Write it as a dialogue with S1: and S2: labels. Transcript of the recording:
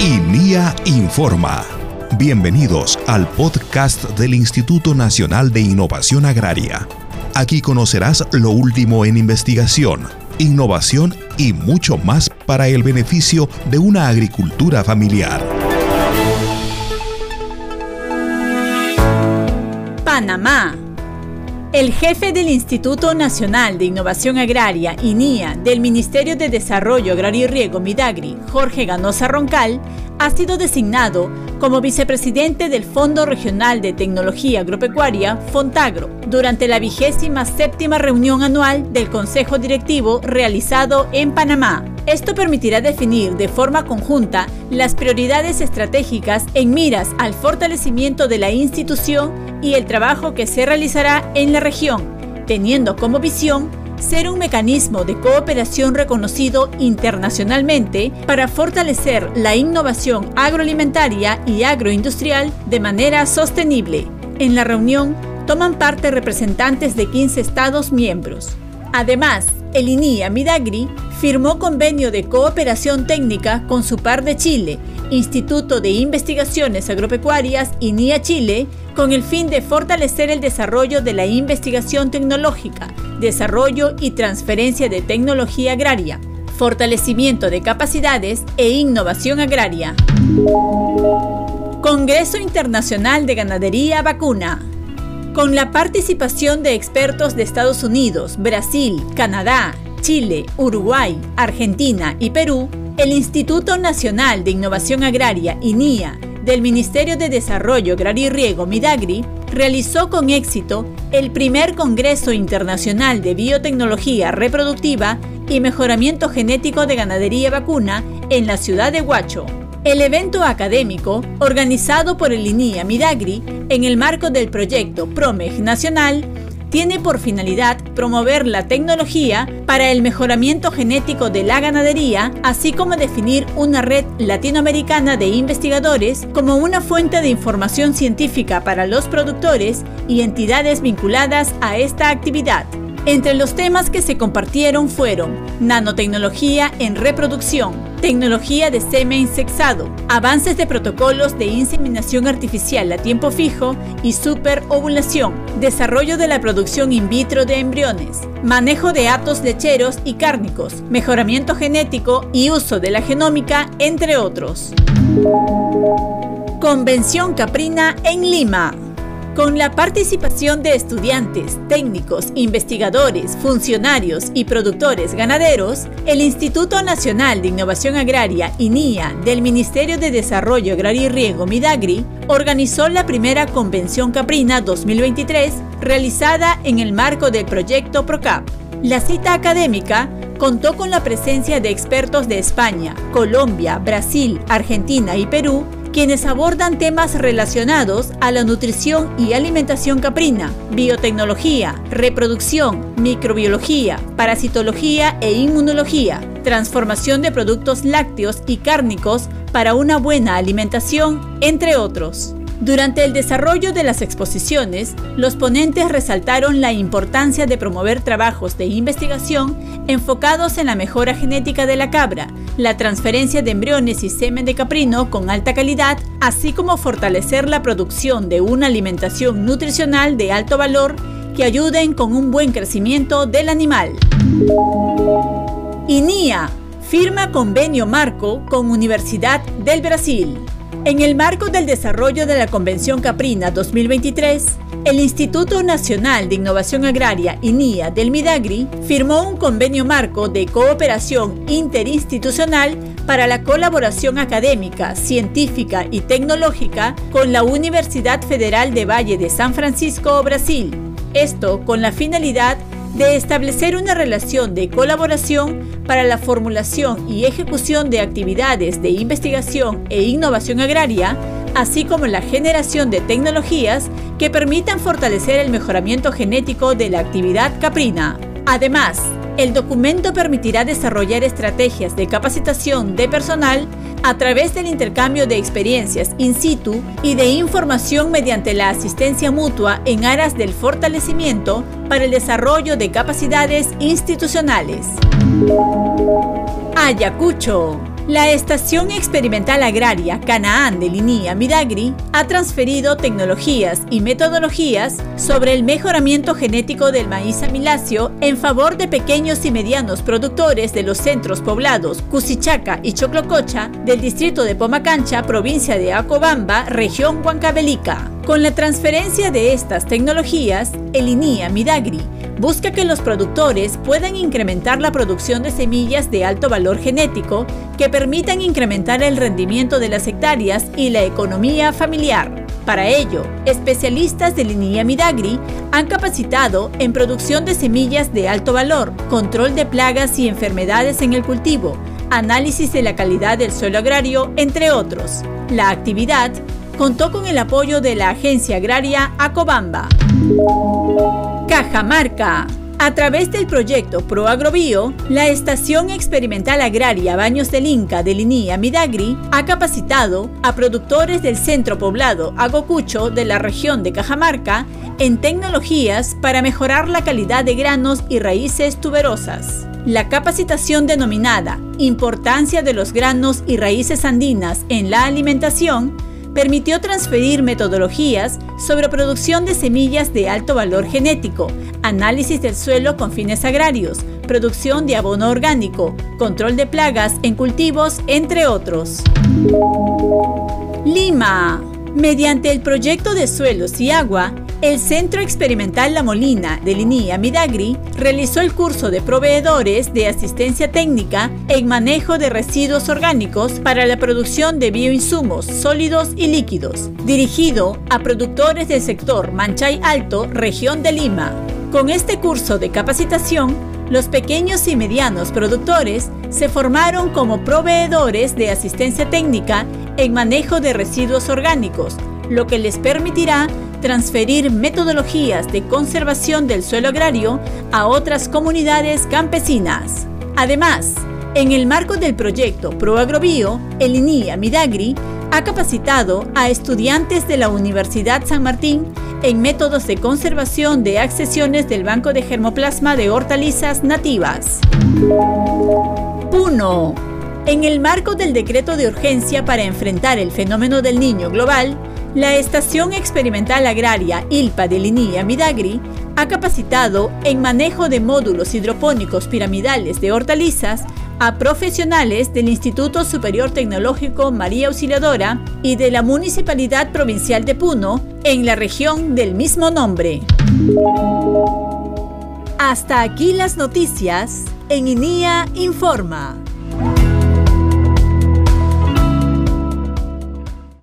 S1: INIA Informa. Bienvenidos al podcast del Instituto Nacional de Innovación Agraria. Aquí conocerás lo último en investigación, innovación y mucho más para el beneficio de una agricultura familiar.
S2: Panamá. El jefe del Instituto Nacional de Innovación Agraria, INIA, del Ministerio de Desarrollo Agrario y Riego, Midagri, Jorge Ganosa Roncal, ha sido designado como vicepresidente del Fondo Regional de Tecnología Agropecuaria, Fontagro, durante la vigésima séptima reunión anual del Consejo Directivo realizado en Panamá. Esto permitirá definir de forma conjunta las prioridades estratégicas en miras al fortalecimiento de la institución y el trabajo que se realizará en la región, teniendo como visión ser un mecanismo de cooperación reconocido internacionalmente para fortalecer la innovación agroalimentaria y agroindustrial de manera sostenible. En la reunión toman parte representantes de 15 Estados miembros. Además, el INIA Midagri firmó convenio de cooperación técnica con su par de Chile, Instituto de Investigaciones Agropecuarias INIA Chile, con el fin de fortalecer el desarrollo de la investigación tecnológica, desarrollo y transferencia de tecnología agraria, fortalecimiento de capacidades e innovación agraria. Congreso Internacional de Ganadería Vacuna. Con la participación de expertos de Estados Unidos, Brasil, Canadá, Chile, Uruguay, Argentina y Perú, el Instituto Nacional de Innovación Agraria, INIA, del Ministerio de Desarrollo Agrario y Riego, Midagri, realizó con éxito el primer Congreso Internacional de Biotecnología Reproductiva y Mejoramiento Genético de Ganadería Vacuna en la ciudad de Huacho. El evento académico, organizado por el INIA Midagri en el marco del proyecto PROMEG Nacional, tiene por finalidad promover la tecnología para el mejoramiento genético de la ganadería, así como definir una red latinoamericana de investigadores como una fuente de información científica para los productores y entidades vinculadas a esta actividad. Entre los temas que se compartieron fueron nanotecnología en reproducción, tecnología de semen sexado, avances de protocolos de inseminación artificial a tiempo fijo y superovulación, desarrollo de la producción in vitro de embriones, manejo de atos lecheros y cárnicos, mejoramiento genético y uso de la genómica, entre otros. Convención Caprina en Lima. Con la participación de estudiantes, técnicos, investigadores, funcionarios y productores ganaderos, el Instituto Nacional de Innovación Agraria, INIA, del Ministerio de Desarrollo Agrario y Riego, Midagri, organizó la primera Convención Caprina 2023 realizada en el marco del proyecto PROCAP. La cita académica contó con la presencia de expertos de España, Colombia, Brasil, Argentina y Perú, quienes abordan temas relacionados a la nutrición y alimentación caprina, biotecnología, reproducción, microbiología, parasitología e inmunología, transformación de productos lácteos y cárnicos para una buena alimentación, entre otros. Durante el desarrollo de las exposiciones, los ponentes resaltaron la importancia de promover trabajos de investigación enfocados en la mejora genética de la cabra, la transferencia de embriones y semen de caprino con alta calidad, así como fortalecer la producción de una alimentación nutricional de alto valor que ayuden con un buen crecimiento del animal. INIA firma convenio marco con Universidad del Brasil. En el marco del desarrollo de la Convención Caprina 2023, el Instituto Nacional de Innovación Agraria, INIA, del Midagri, firmó un convenio marco de cooperación interinstitucional para la colaboración académica, científica y tecnológica con la Universidad Federal de Valle de San Francisco, Brasil. Esto con la finalidad de establecer una relación de colaboración para la formulación y ejecución de actividades de investigación e innovación agraria, así como la generación de tecnologías que permitan fortalecer el mejoramiento genético de la actividad caprina. Además, el documento permitirá desarrollar estrategias de capacitación de personal a través del intercambio de experiencias in situ y de información mediante la asistencia mutua en aras del fortalecimiento para el desarrollo de capacidades institucionales. Ayacucho La Estación Experimental Agraria Canaán de Linia Midagri ha transferido tecnologías y metodologías sobre el mejoramiento genético del maíz amiláceo en favor de pequeños y medianos productores de los centros poblados Cusichaca y Choclococha del distrito de Pomacancha, provincia de Acobamba, región Huancavelica. Con la transferencia de estas tecnologías, el INIA Midagri busca que los productores puedan incrementar la producción de semillas de alto valor genético que permitan incrementar el rendimiento de las hectáreas y la economía familiar. Para ello, especialistas de Linía Midagri han capacitado en producción de semillas de alto valor, control de plagas y enfermedades en el cultivo, análisis de la calidad del suelo agrario, entre otros. La actividad contó con el apoyo de la Agencia Agraria Acobamba. Cajamarca. A través del proyecto ProAgrobio, la Estación Experimental Agraria Baños del Inca de Linía Midagri ha capacitado a productores del centro poblado Agocucho de la región de Cajamarca en tecnologías para mejorar la calidad de granos y raíces tuberosas. La capacitación denominada Importancia de los granos y raíces andinas en la alimentación permitió transferir metodologías sobre producción de semillas de alto valor genético, análisis del suelo con fines agrarios, producción de abono orgánico, control de plagas en cultivos, entre otros. Lima. Mediante el proyecto de suelos y agua, el Centro Experimental La Molina de Linía Midagri realizó el curso de proveedores de asistencia técnica en manejo de residuos orgánicos para la producción de bioinsumos sólidos y líquidos, dirigido a productores del sector Manchay Alto, región de Lima. Con este curso de capacitación, los pequeños y medianos productores se formaron como proveedores de asistencia técnica en manejo de residuos orgánicos, lo que les permitirá transferir metodologías de conservación del suelo agrario a otras comunidades campesinas. Además, en el marco del proyecto ProAgrobio, el INIA Midagri ha capacitado a estudiantes de la Universidad San Martín en métodos de conservación de accesiones del Banco de Germoplasma de Hortalizas Nativas. Puno. En el marco del decreto de urgencia para enfrentar el fenómeno del niño global, la Estación Experimental Agraria ILPA de Linía Midagri ha capacitado en manejo de módulos hidropónicos piramidales de hortalizas a profesionales del Instituto Superior Tecnológico María Auxiliadora y de la Municipalidad Provincial de Puno en la región del mismo nombre. Hasta aquí las noticias en INIA Informa.